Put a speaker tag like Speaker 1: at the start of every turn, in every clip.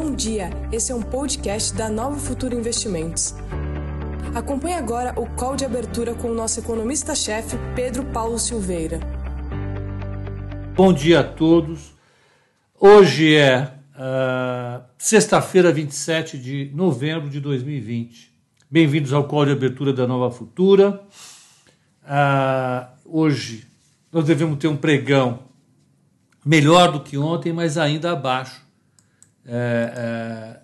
Speaker 1: Bom dia, esse é um podcast da Nova Futura Investimentos. Acompanhe agora o call de abertura com o nosso economista-chefe, Pedro Paulo Silveira.
Speaker 2: Bom dia a todos. Hoje é uh, sexta-feira, 27 de novembro de 2020. Bem-vindos ao call de abertura da Nova Futura. Uh, hoje nós devemos ter um pregão melhor do que ontem, mas ainda abaixo é, é,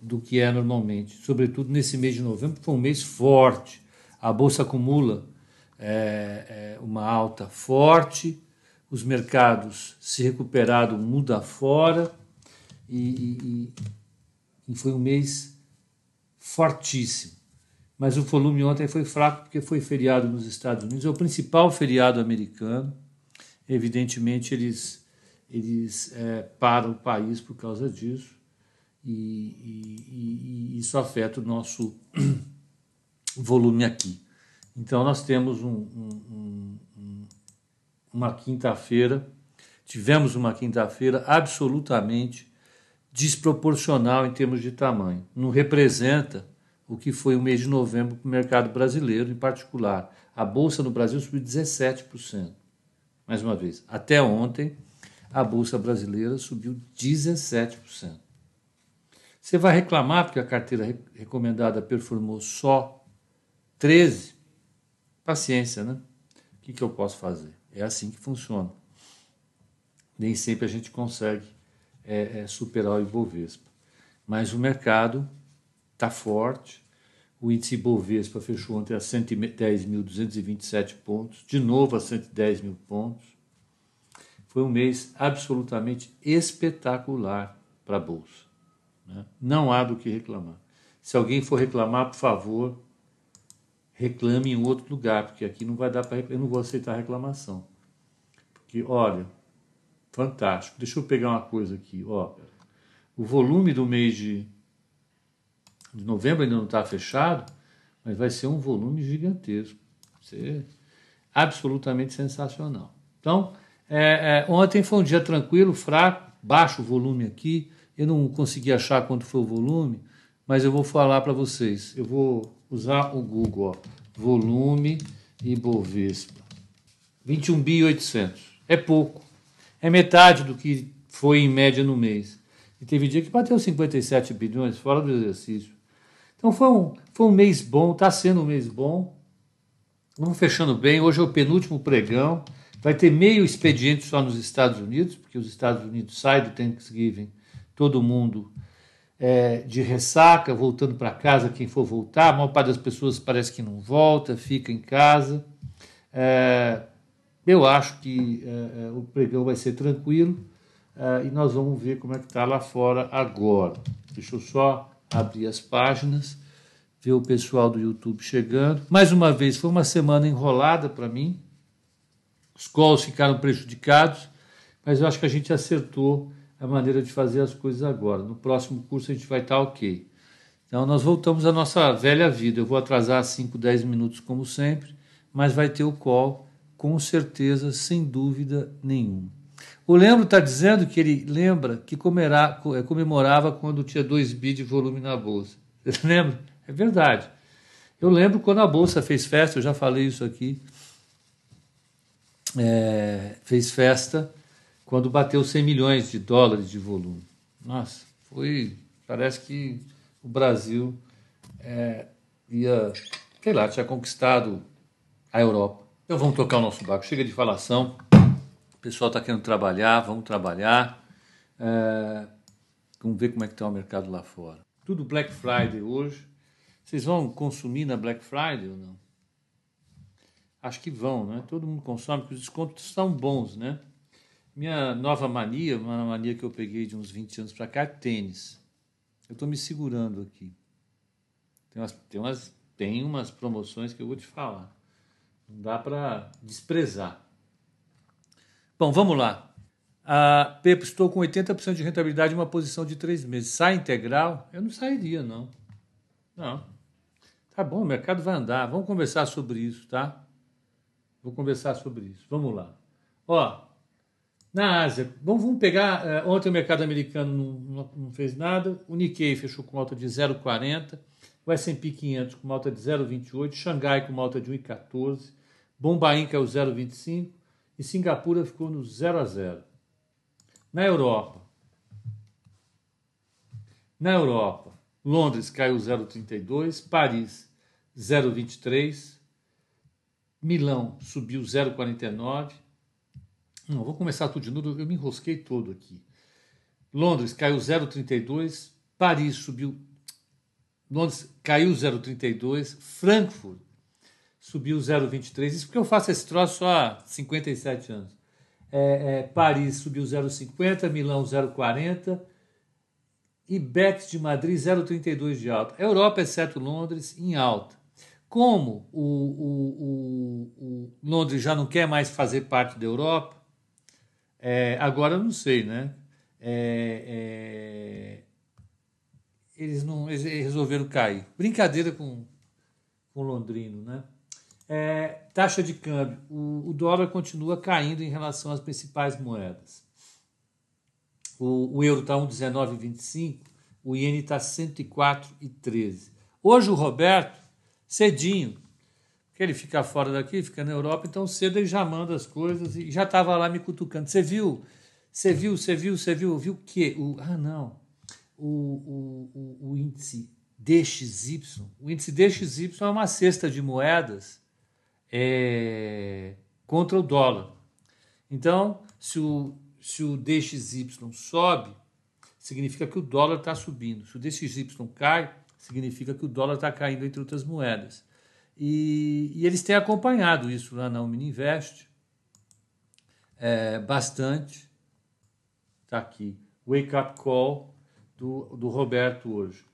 Speaker 2: do que é normalmente, sobretudo nesse mês de novembro, foi um mês forte. A bolsa acumula é, é uma alta forte, os mercados se recuperaram muda fora e, e, e foi um mês fortíssimo. Mas o volume ontem foi fraco porque foi feriado nos Estados Unidos, é o principal feriado americano. Evidentemente, eles eles é, param o país por causa disso e, e, e, isso afeta o nosso volume aqui. Então nós temos um, um, um, uma quinta-feira, tivemos uma quinta-feira absolutamente desproporcional em termos de tamanho. Não representa o que foi o mês de novembro para o mercado brasileiro, em particular. A bolsa no Brasil subiu 17%. Mais uma vez, até ontem a Bolsa Brasileira subiu 17%. Você vai reclamar porque a carteira recomendada performou só 13%? Paciência, né? O que, que eu posso fazer? É assim que funciona. Nem sempre a gente consegue é, é, superar o Ibovespa. Mas o mercado está forte. O índice Ibovespa fechou ontem a 110.227 pontos, de novo a 110 mil pontos. Foi um mês absolutamente espetacular para a Bolsa. Né? Não há do que reclamar. Se alguém for reclamar, por favor, reclame em outro lugar, porque aqui não vai dar para eu não vou aceitar reclamação. Porque, olha, fantástico. Deixa eu pegar uma coisa aqui, ó. O volume do mês de, de novembro ainda não está fechado, mas vai ser um volume gigantesco. Vai ser absolutamente sensacional. Então, é, é, ontem foi um dia tranquilo, fraco, baixo o volume aqui. Eu não consegui achar quanto foi o volume, mas eu vou falar para vocês. Eu vou usar o Google, ó, volume Ibovespa. 21 bi 800. É pouco. É metade do que foi em média no mês. E teve dia que bateu 57 bilhões fora do exercício. Então foi um, foi um mês bom, está sendo um mês bom. Vamos fechando bem. Hoje é o penúltimo pregão. Vai ter meio expediente só nos Estados Unidos, porque os Estados Unidos saem do Thanksgiving, todo mundo é, de ressaca, voltando para casa, quem for voltar. A maior parte das pessoas parece que não volta, fica em casa. É, eu acho que é, é o pregão vai ser tranquilo é, e nós vamos ver como é que está lá fora agora. Deixa eu só abrir as páginas, ver o pessoal do YouTube chegando. Mais uma vez, foi uma semana enrolada para mim. Os calls ficaram prejudicados, mas eu acho que a gente acertou a maneira de fazer as coisas agora. No próximo curso a gente vai estar ok. Então nós voltamos à nossa velha vida. Eu vou atrasar 5, 10 minutos como sempre, mas vai ter o call com certeza, sem dúvida nenhuma. O Lembro está dizendo que ele lembra que comerá, é, comemorava quando tinha 2 bi de volume na bolsa. Você lembra? É verdade. Eu lembro quando a bolsa fez festa, eu já falei isso aqui é, fez festa quando bateu 100 milhões de dólares de volume. Nossa, foi. Parece que o Brasil é, ia, sei lá, tinha conquistado a Europa. Então vamos tocar o nosso barco. Chega de falação. O pessoal está querendo trabalhar, vamos trabalhar. É, vamos ver como é que está o mercado lá fora. Tudo Black Friday hoje. Vocês vão consumir na Black Friday ou não? Acho que vão, né? Todo mundo consome, porque os descontos são bons, né? Minha nova mania, uma mania que eu peguei de uns 20 anos para cá, é tênis. Eu estou me segurando aqui. Tem umas, tem, umas, tem umas promoções que eu vou te falar. Não dá para desprezar. Bom, vamos lá. A Pepe, estou com 80% de rentabilidade em uma posição de três meses. Sai integral? Eu não sairia, não. Não. Tá bom, o mercado vai andar. Vamos conversar sobre isso, tá? Vou conversar sobre isso. Vamos lá. Ó, Na Ásia, bom, vamos pegar. Uh, ontem o mercado americano não, não, não, fez nada. O Nikkei fechou com alta de 0,40. O S&P 500 com alta de 0,28. Xangai com alta de 1,14. Bombaim caiu 0,25. E Singapura ficou no 0 a 0. Na Europa. Na Europa, Londres caiu 0,32. Paris 0,23. Milão subiu 0,49. Não, vou começar tudo de novo, eu me enrosquei todo aqui. Londres caiu 0,32, Paris subiu. Londres caiu 0,32, Frankfurt subiu 0,23. Isso porque eu faço esse troço há 57 anos. É, é, Paris subiu 0,50, Milão 0,40 e Bex de Madrid 0,32 de alta. Europa, exceto Londres, em alta. Como o, o, o, o Londres já não quer mais fazer parte da Europa, é, agora eu não sei, né? É, é, eles não eles resolveram cair. Brincadeira com, com o londrino, né? É, taxa de câmbio. O, dólar continua caindo em relação às principais moedas. O euro está 1,1925, o iene está 104,13. Hoje o Roberto, cedinho, que ele fica fora daqui, fica na Europa, então cedo ele já manda as coisas e já estava lá me cutucando. Você viu? Você viu? Você viu? Você viu? Viu o quê? O, ah, não. O, o, o, o índice DXY. O índice DXY é uma cesta de moedas é, contra o dólar. Então, se o, se o DXY sobe, significa que o dólar está subindo. Se o DXY cai, significa que o dólar está caindo entre outras moedas. E, e, eles têm acompanhado isso lá na Omni Invest é, bastante. Está aqui, Wake Up Call do, do Roberto hoje.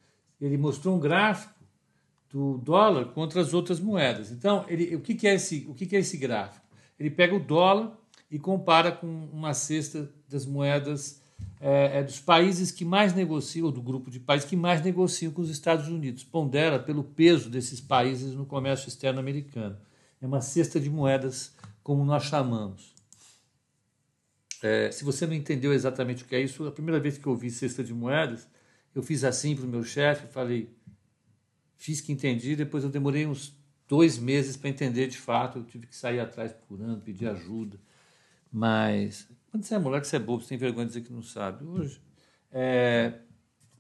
Speaker 2: Ele mostrou um gráfico do dólar contra as outras moedas. Então, ele, o, que, que, é esse, o que, que é esse gráfico? Ele pega o dólar e compara com uma cesta das moedas é, é, dos países que mais negociam, do grupo de países que mais negociam com os Estados Unidos. Pondera pelo peso desses países no comércio externo americano. É uma cesta de moedas, como nós chamamos. É, se você não entendeu exatamente o que é isso, a primeira vez que eu vi cesta de moedas, eu fiz assim para o meu chefe, falei, fiz que entendi, depois eu demorei uns dois meses para entender de fato, eu tive que sair atrás procurando, pedir ajuda, mas quando você é moleque, você é bobo, você tem vergonha de dizer que não sabe. Hoje. É,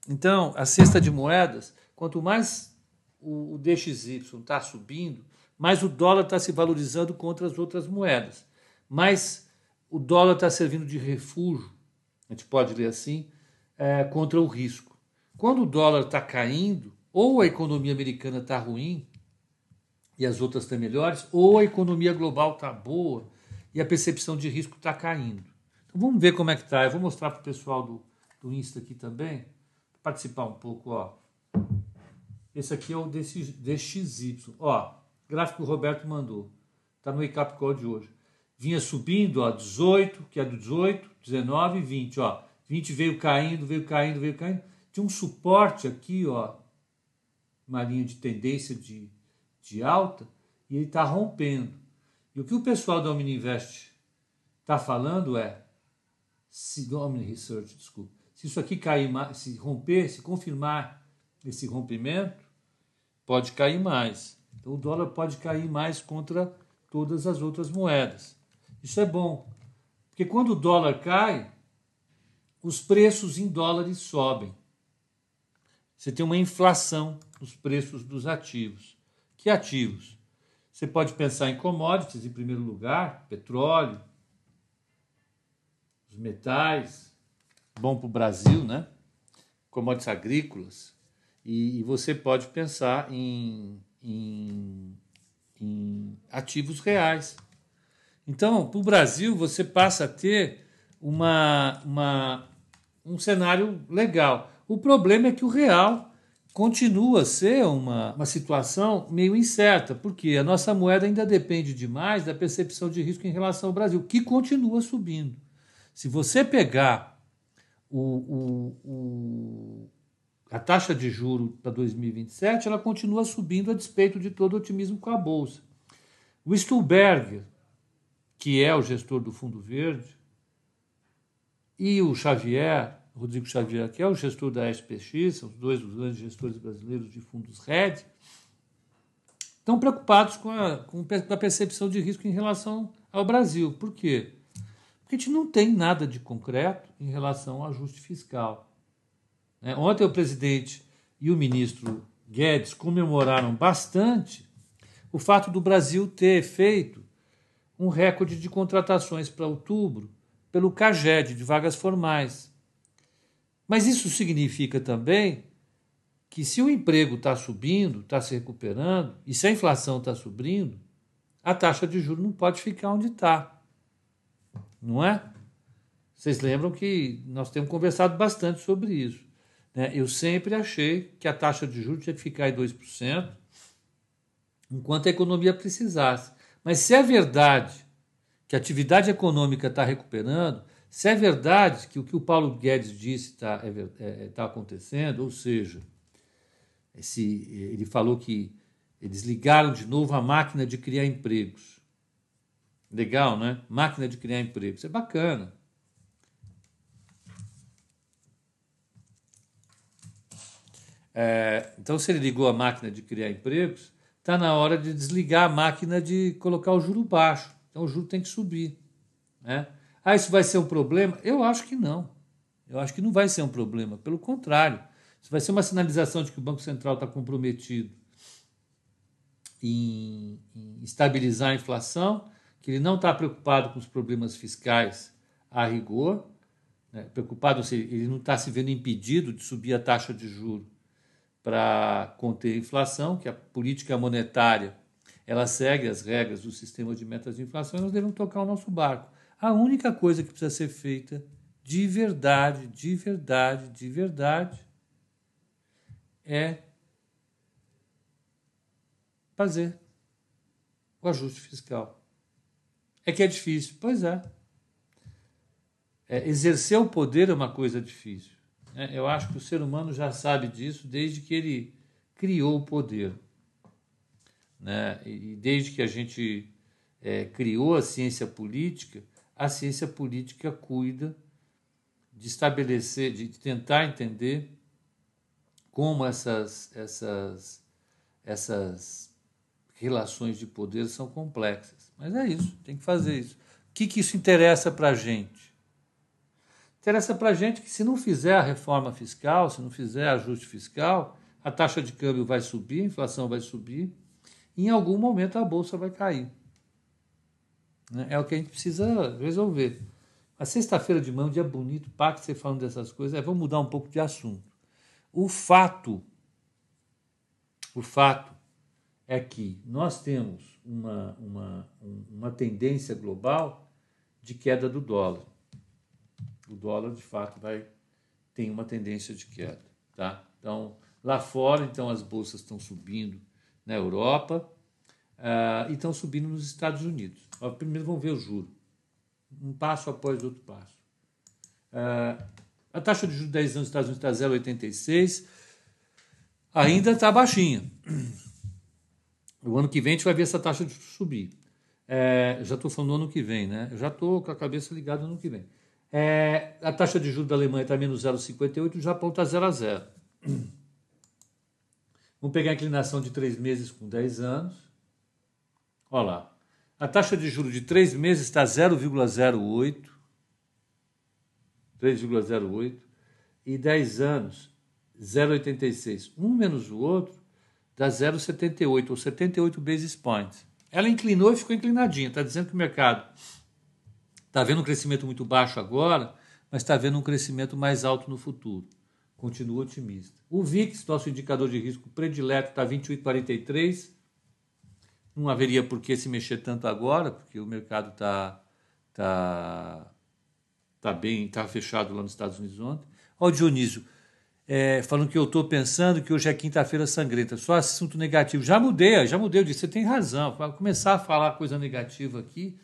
Speaker 2: então, a cesta de moedas, quanto mais o, o DXY está subindo, mais o dólar está se valorizando contra as outras moedas. Mais o dólar está servindo de refúgio, a gente pode ler assim, é, contra o risco. Quando o dólar está caindo, ou a economia americana está ruim e as outras estão melhores, ou a economia global está boa e a percepção de risco está caindo. Então vamos ver como é que tá. Eu vou mostrar para o pessoal do, do Insta aqui também, participar um pouco, ó. Esse aqui é o DXY. Ó, gráfico que o Roberto mandou. Está no Call de hoje. Vinha subindo, ó, 18, que é do 18, 19 e 20, ó. 20 veio caindo, veio caindo, veio caindo. Tinha um suporte aqui, ó, uma linha de tendência de, de alta, e ele está rompendo. E o que o pessoal da Omniinvest está falando é se Omni Research, desculpa, se isso aqui cair, se romper, se confirmar esse rompimento, pode cair mais. Então o dólar pode cair mais contra todas as outras moedas. Isso é bom, porque quando o dólar cai, os preços em dólares sobem. Você tem uma inflação nos preços dos ativos. Que ativos? Você pode pensar em commodities em primeiro lugar, petróleo, os metais, bom para o Brasil, né? commodities agrícolas, e, e você pode pensar em, em, em ativos reais. Então, para o Brasil, você passa a ter uma, uma, um cenário legal. O problema é que o real continua a ser uma, uma situação meio incerta, porque a nossa moeda ainda depende demais da percepção de risco em relação ao Brasil, que continua subindo. Se você pegar o, o, o, a taxa de juro para 2027, ela continua subindo a despeito de todo o otimismo com a Bolsa. O Stuhlberger, que é o gestor do Fundo Verde, e o Xavier, Rodrigo Xavier, que é o gestor da SPX, são os dois os grandes gestores brasileiros de fundos RED, estão preocupados com a, com a percepção de risco em relação ao Brasil. Por quê? Porque a gente não tem nada de concreto em relação ao ajuste fiscal. É, ontem o presidente e o ministro Guedes comemoraram bastante o fato do Brasil ter feito um recorde de contratações para outubro pelo CAGED, de vagas formais. Mas isso significa também que se o emprego está subindo, está se recuperando, e se a inflação está subindo, a taxa de juros não pode ficar onde está. Não é? Vocês lembram que nós temos conversado bastante sobre isso. Né? Eu sempre achei que a taxa de juros tinha que ficar em 2%, enquanto a economia precisasse. Mas se é verdade que a atividade econômica está recuperando, se é verdade que o que o Paulo Guedes disse está é, é, tá acontecendo, ou seja, esse, ele falou que eles ligaram de novo a máquina de criar empregos. Legal, né? Máquina de criar empregos. É bacana. É, então, se ele ligou a máquina de criar empregos, está na hora de desligar a máquina de colocar o juro baixo. Então, o juro tem que subir. Né? Ah, isso vai ser um problema? Eu acho que não. Eu acho que não vai ser um problema. Pelo contrário, isso vai ser uma sinalização de que o Banco Central está comprometido em, em, estabilizar a inflação, que ele não está preocupado com os problemas fiscais a rigor, né? preocupado, seja, ele não está se vendo impedido de subir a taxa de juro para conter a inflação, que a política monetária ela segue as regras do sistema de metas de inflação e nós devemos tocar o nosso barco. A única coisa que precisa ser feita de verdade, de verdade, de verdade, é fazer o ajuste fiscal. É que é difícil. Pois é. é exercer o poder é uma coisa difícil. É, eu acho que o ser humano já sabe disso desde que ele criou o poder. Né? E desde que a gente é, criou a ciência política, a ciência política cuida de estabelecer, de tentar entender como essas, essas, essas relações de poder são complexas. Mas é isso, tem que fazer isso. O que, que isso interessa para a gente? Interessa para a gente que se não fizer a reforma fiscal, se não fizer ajuste fiscal, a taxa de câmbio vai subir, a inflação vai subir, e em algum momento a bolsa vai cair. Né? É o que a gente precisa resolver. A sexta-feira de manhã, um dia bonito, para que você falando dessas coisas, é, vamos mudar um pouco de assunto. O fato, o fato é que nós temos uma, uma, uma tendência global de queda do dólar. O dólar, de fato, vai tem uma tendência de queda, tá? Então, lá fora, então as bolsas estão subindo na Europa uh, e estão subindo nos Estados Unidos. Primeiro vamos ver o juro, um passo após outro passo. Uh, a taxa de juros de 10 anos nos Estados Unidos está 0,86. Ainda está baixinha. O ano que vem a gente vai ver essa taxa de subir. É, já estou falando no ano que vem, né? Já estou com a cabeça ligada no ano que vem. É, a taxa de juros da Alemanha está menos 0,58 e o Japão está 0 a 0. Vamos pegar a inclinação de 3 meses com 10 anos. Olha lá. A taxa de juros de 3 meses está 0,08. 3,08 e 10 anos 0,86. Um menos o outro dá 0,78 ou 78 basis points. Ela inclinou e ficou inclinadinha. Está dizendo que o mercado está vendo um crescimento muito baixo agora, mas está vendo um crescimento mais alto no futuro. Continua otimista. O VIX, nosso indicador de risco predileto, está 28,43. Não haveria por que se mexer tanto agora, porque o mercado está tá, Está bem, está fechado lá nos Estados Unidos ontem. Ó, o Dionísio, é, falando que eu estou pensando que hoje é quinta-feira sangrenta, só assunto negativo. Já mudei, já mudei, eu disse, você tem razão. Para começar a falar coisa negativa aqui,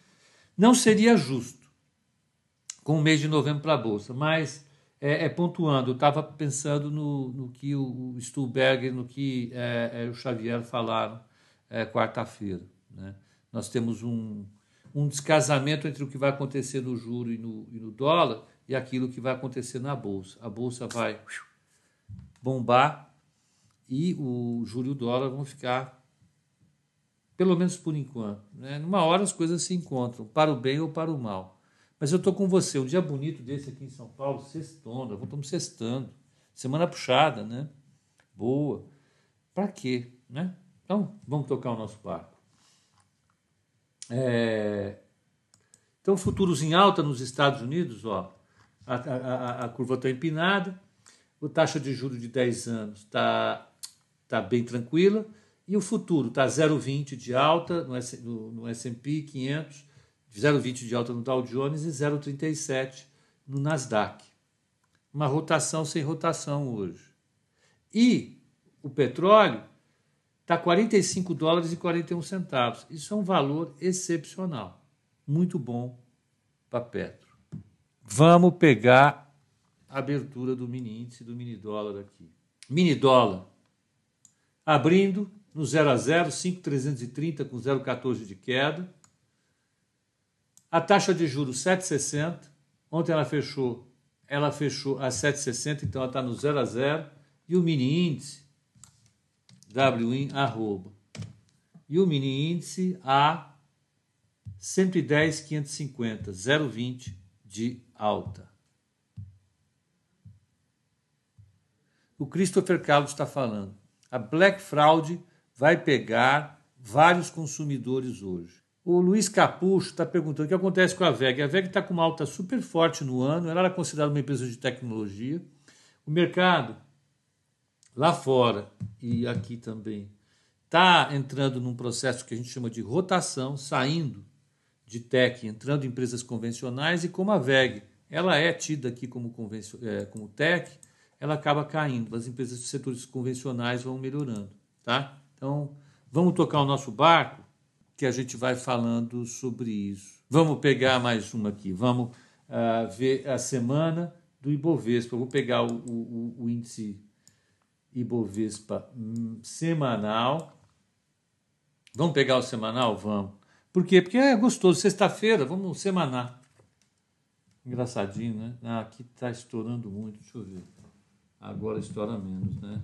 Speaker 2: não seria justo com o mês de novembro para a Bolsa, mas é, é pontuando, eu estava pensando no, no, que o, Stuhlberger, no que é, é o Xavier falaram é, quarta-feira. Né? Nós temos um, um descasamento entre o que vai acontecer no juro e no, e no dólar, e aquilo que vai acontecer na bolsa. A bolsa vai bombar e o juro e o dólar vão ficar, pelo menos por enquanto. Né? Numa hora as coisas se encontram, para o bem ou para o mal. Mas eu estou com você, um dia bonito desse aqui em São Paulo, sextona, estamos sextando. Semana puxada, né? Boa. Para quê? Né? Então, vamos tocar o nosso barco. É... Então, futuros em alta nos Estados Unidos, ó, a, a, a curva está empinada, a taxa de juros de 10 anos está tá bem tranquila, e o futuro está 0,20 de alta no, no, S&P 500, 0,20 de alta no Dow Jones e 0,37 no Nasdaq. Uma rotação sem rotação hoje. E o petróleo está 45 dólares e 41 centavos. Isso é um valor excepcional. Muito bom para Petro. Vamos pegar abertura do mini índice do mini dólar aqui. Mini dólar abrindo no 0 a 0, 5,330 com 0,14 de queda. A taxa de juros 7,60. Ontem ela fechou, ela fechou a 7,60, então ela está no 0 a 0. E o mini índice WIN arroba. E o mini índice a 110,550, 0,20 de alta. O Christopher Carlos está falando. A Black Fraud vai pegar vários consumidores hoje. O Luiz Capucho está perguntando o que acontece com a VEG. A VEG está com uma alta super forte no ano, ela era considerada uma empresa de tecnologia. O mercado, lá fora e aqui também, está entrando num processo que a gente chama de rotação, saindo de tech, entrando em empresas convencionais, e como a VEG ela é tida aqui como, é, como tech, ela acaba caindo. As empresas de setores convencionais vão melhorando. Tá? Então, vamos tocar o nosso barco que a gente vai falando sobre isso. Vamos pegar mais uma aqui. Vamos uh, ver a semana do Ibovespa. Vou pegar o, o, o índice Ibovespa hum, semanal. Vamos pegar o semanal? Vamos. Por quê? Porque é gostoso. Sexta-feira, vamos semanar. Engraçadinho, né? Ah, aqui está estourando muito. Deixa eu ver. Agora estoura menos, né?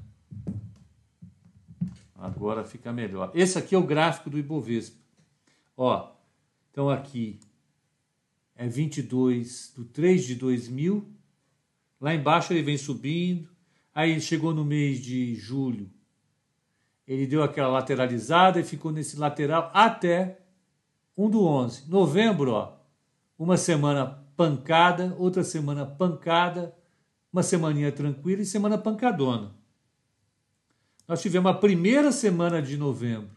Speaker 2: Agora fica melhor. Esse aqui é o gráfico do Ibovespa. Ó, então aqui é 22 do 3 de 2000. Lá embaixo ele vem subindo. Aí chegou no mês de julho. Ele deu aquela lateralizada e ficou nesse lateral até 1 do 11. Novembro, ó, uma semana pancada, outra semana pancada, uma semaninha tranquila e semana pancadona. Nós tivemos a primeira semana de novembro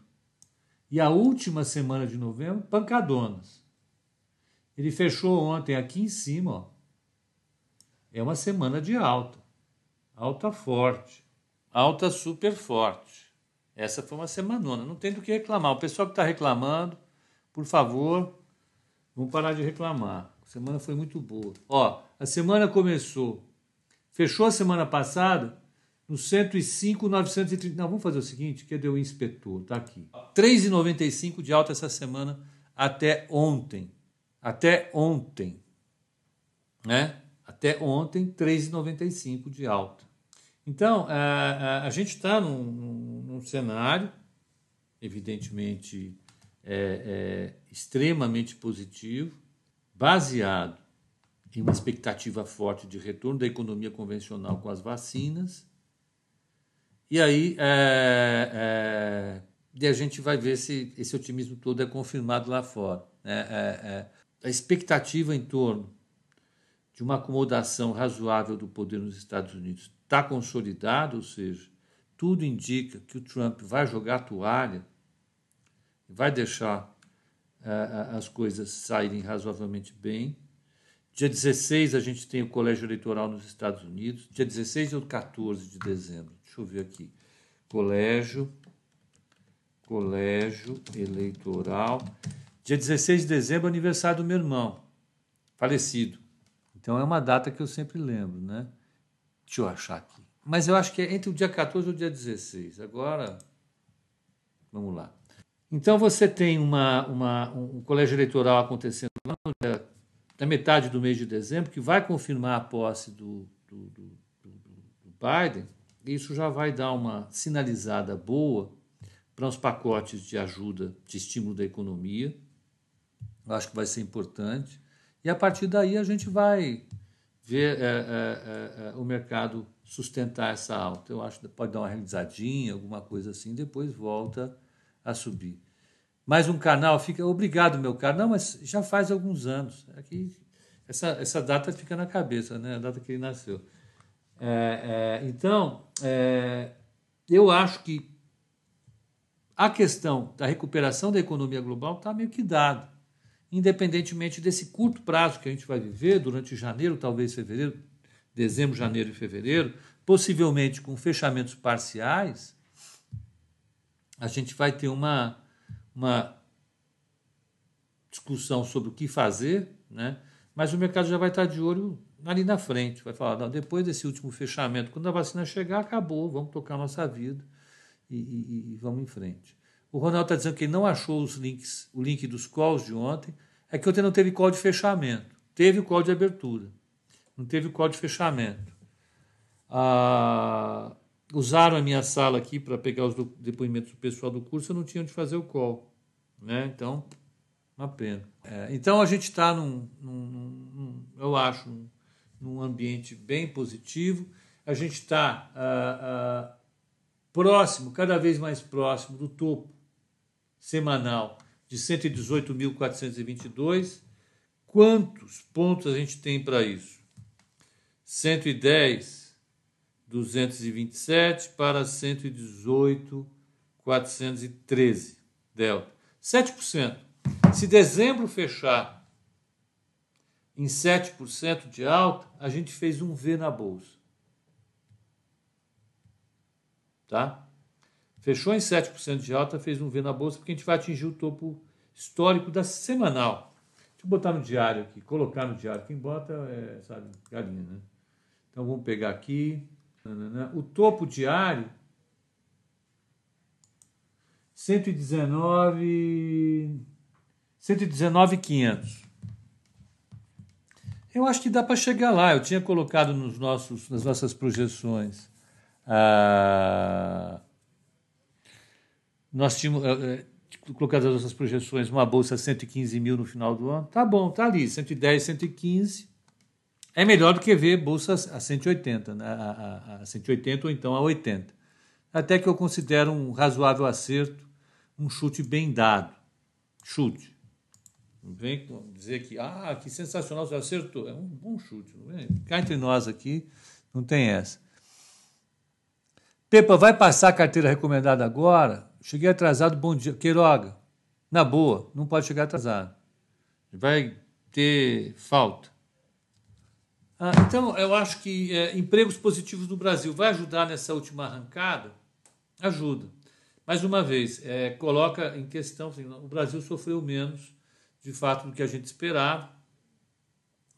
Speaker 2: e a última semana de novembro, pancadonas. Ele fechou ontem aqui em cima, ó. É uma semana de alta. Alta forte. Alta super forte. Essa foi uma semanona. Não tem do que reclamar. O pessoal que está reclamando, por favor, vamos parar de reclamar. A semana foi muito boa. Ó, a semana começou. Fechou a semana passada no 105, 930. Não, vamos fazer o seguinte: cadê o inspetor? Está aqui. 3,95 de alta essa semana até ontem. Até ontem. Né? Até ontem, 3,95 de alta. Então, a, a, a gente está num, num, num, cenário, evidentemente, é, é, extremamente positivo, baseado em uma expectativa forte de retorno da economia convencional com as vacinas e aí é, é, a gente vai ver se esse otimismo todo é confirmado lá fora. Né? É, é, a expectativa em torno de uma acomodação razoável do poder nos Estados Unidos está consolidada, ou seja, tudo indica que o Trump vai jogar a toalha, vai deixar é, as coisas saírem razoavelmente bem. Dia 16 a gente tem o colégio eleitoral nos Estados Unidos, dia 16 ou 14 de dezembro. Deixa eu ver aqui. Colégio, colégio eleitoral. Dia 16 de dezembro, aniversário do meu irmão, falecido. Então é uma data que eu sempre lembro, né? Deixa eu achar aqui. Mas eu acho que é entre o dia 14 e o dia 16. Agora, vamos lá. Então você tem uma, uma, um colégio eleitoral acontecendo lá no dia da metade do mês de dezembro, que vai confirmar a posse do, do, do, do Biden, isso já vai dar uma sinalizada boa para os pacotes de ajuda, de estímulo da economia. Eu acho que vai ser importante. E a partir daí a gente vai ver é, é, é, é o mercado sustentar essa alta. Eu acho que pode dar uma realizadinha, alguma coisa assim, depois volta a subir. Mais um canal fica. Obrigado, meu caro. Não, mas já faz alguns anos. Aqui, essa, essa data fica na cabeça, né? A data que ele nasceu. É, é, então, é, eu acho que a questão da recuperação da economia global está meio que dada, independentemente desse curto prazo que a gente vai viver durante janeiro, talvez fevereiro, dezembro, janeiro e fevereiro, possivelmente com fechamentos parciais, a gente vai ter uma, uma discussão sobre o que fazer, né? mas o mercado já vai estar de olho ali na frente, vai falar, não, depois desse último fechamento, quando a vacina chegar, acabou, vamos tocar nossa vida e, e, e vamos em frente. O Ronaldo está dizendo que ele não achou os links, o link dos calls de ontem, é que ontem não teve call de fechamento, teve o call de abertura, não teve o call de fechamento. Ah, usaram a minha sala aqui para pegar os depoimentos do pessoal do curso, eu não tinha onde fazer o call. Né? Então, uma pena. É, então a gente está num, num, num, eu acho, num, num, ambiente bem positivo. A gente está ah, ah, próximo, cada vez mais próximo do topo semanal de 118.422. Quantos pontos a gente tem para isso? 110, 227 para 118, 413 delta. 7%. Se dezembro fechar em 7% de alta, a gente fez um V na bolsa. Tá? Fechou em 7% de alta, fez um V na bolsa, porque a gente vai atingir o topo histórico da semanal. Deixa eu botar no diário aqui, colocar no diário. Quem bota é, sabe, galinha, né? Então vamos pegar aqui. O topo diário 119 119,500. Eu acho que dá para chegar lá. Eu tinha colocado nos nossos, nas nossas projeções. Ah, nós tínhamos é, colocado nas nossas projeções uma bolsa 115 mil no final do ano. Tá bom, tá ali, 110, 115. É melhor do que ver bolsas a 180, né? a, a, a 180 ou então a 80. Até que eu considero um razoável acerto, um chute bem dado. Chute. Não vem dizer que, ah, que sensacional, você acertou. É um bom chute. Não vem? Cá entre nós aqui, não tem essa. Pepa, vai passar a carteira recomendada agora? Cheguei atrasado, bom dia. Queiroga, na boa, não pode chegar atrasado. Vai ter falta. Ah, então, eu acho que é, empregos positivos no Brasil vai ajudar nessa última arrancada? Ajuda. Mais uma vez, é, coloca em questão, assim, o Brasil sofreu menos, de fato, do que a gente esperava.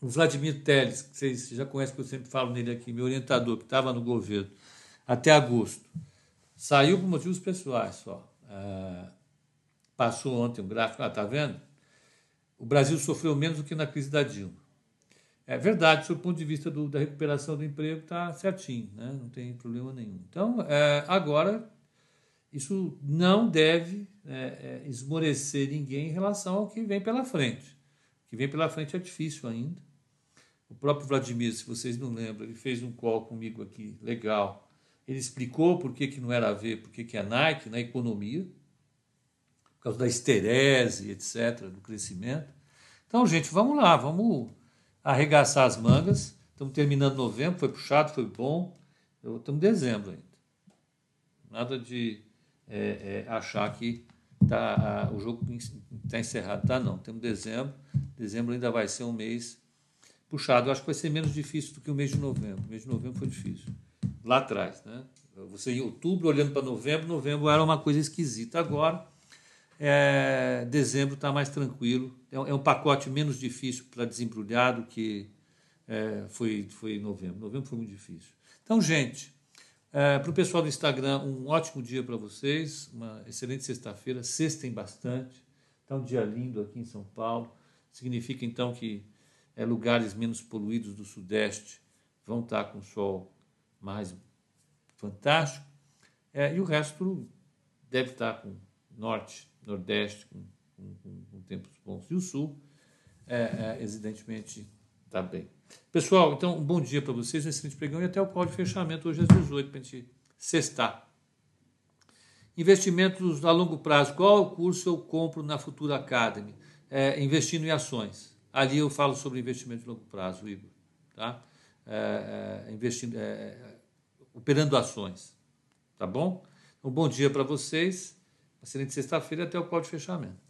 Speaker 2: O Vladimir Teles, que vocês já conhecem, que eu sempre falo nele aqui, meu orientador, que estava no governo até agosto, saiu por motivos pessoais só. É, passou ontem um gráfico, ah, tá vendo? O Brasil sofreu menos do que na crise da Dilma. É verdade, do ponto de vista do, da recuperação do emprego, está certinho, né? não tem problema nenhum. Então, é, agora, isso não deve é, é, esmorecer ninguém em relação ao que vem pela frente. O que vem pela frente é difícil ainda. O próprio Vladimir, se vocês não lembram, ele fez um call comigo aqui, legal. Ele explicou por que, que não era a ver, por que, que é Nike na economia, por causa da esterese, etc., do crescimento. Então, gente, vamos lá, vamos arregaçar as mangas. Estamos terminando novembro, foi puxado, foi bom. Estamos em dezembro ainda. Nada de é, é, achar que tá, a, o jogo está encerrado. Tá, não. Temos dezembro. Dezembro ainda vai ser um mês puxado. Eu acho que vai ser menos difícil do que o mês de novembro. O mês de novembro foi difícil. Lá atrás, né? Você em outubro olhando para novembro, novembro era uma coisa esquisita. Agora, é, dezembro está mais tranquilo. É, é, um pacote menos difícil para desembrulhar do que é, foi, foi novembro. Novembro foi muito difícil. Então, gente, é, para o pessoal do Instagram, um ótimo dia para vocês, uma excelente sexta-feira. Sextem bastante. Está um dia lindo aqui em São Paulo. Significa então que é, lugares menos poluídos do Sudeste vão estar com sol mais fantástico, é, e o resto deve estar com Norte, Nordeste, com, com, com tempos bons, e o Sul, é, é, evidentemente, está bem. Pessoal, então, um bom dia para vocês, um excelente pregão e até o call de fechamento hoje às 18 para a gente sextar. Investimentos a longo prazo. Qual curso eu compro na Futura Academy? É, investindo em ações. Ali eu falo sobre investimento de longo prazo, Igor. Tá? É, é, investindo, é, operando ações. Tá bom? Um bom dia para vocês. Excelente sexta-feira até o call de fechamento.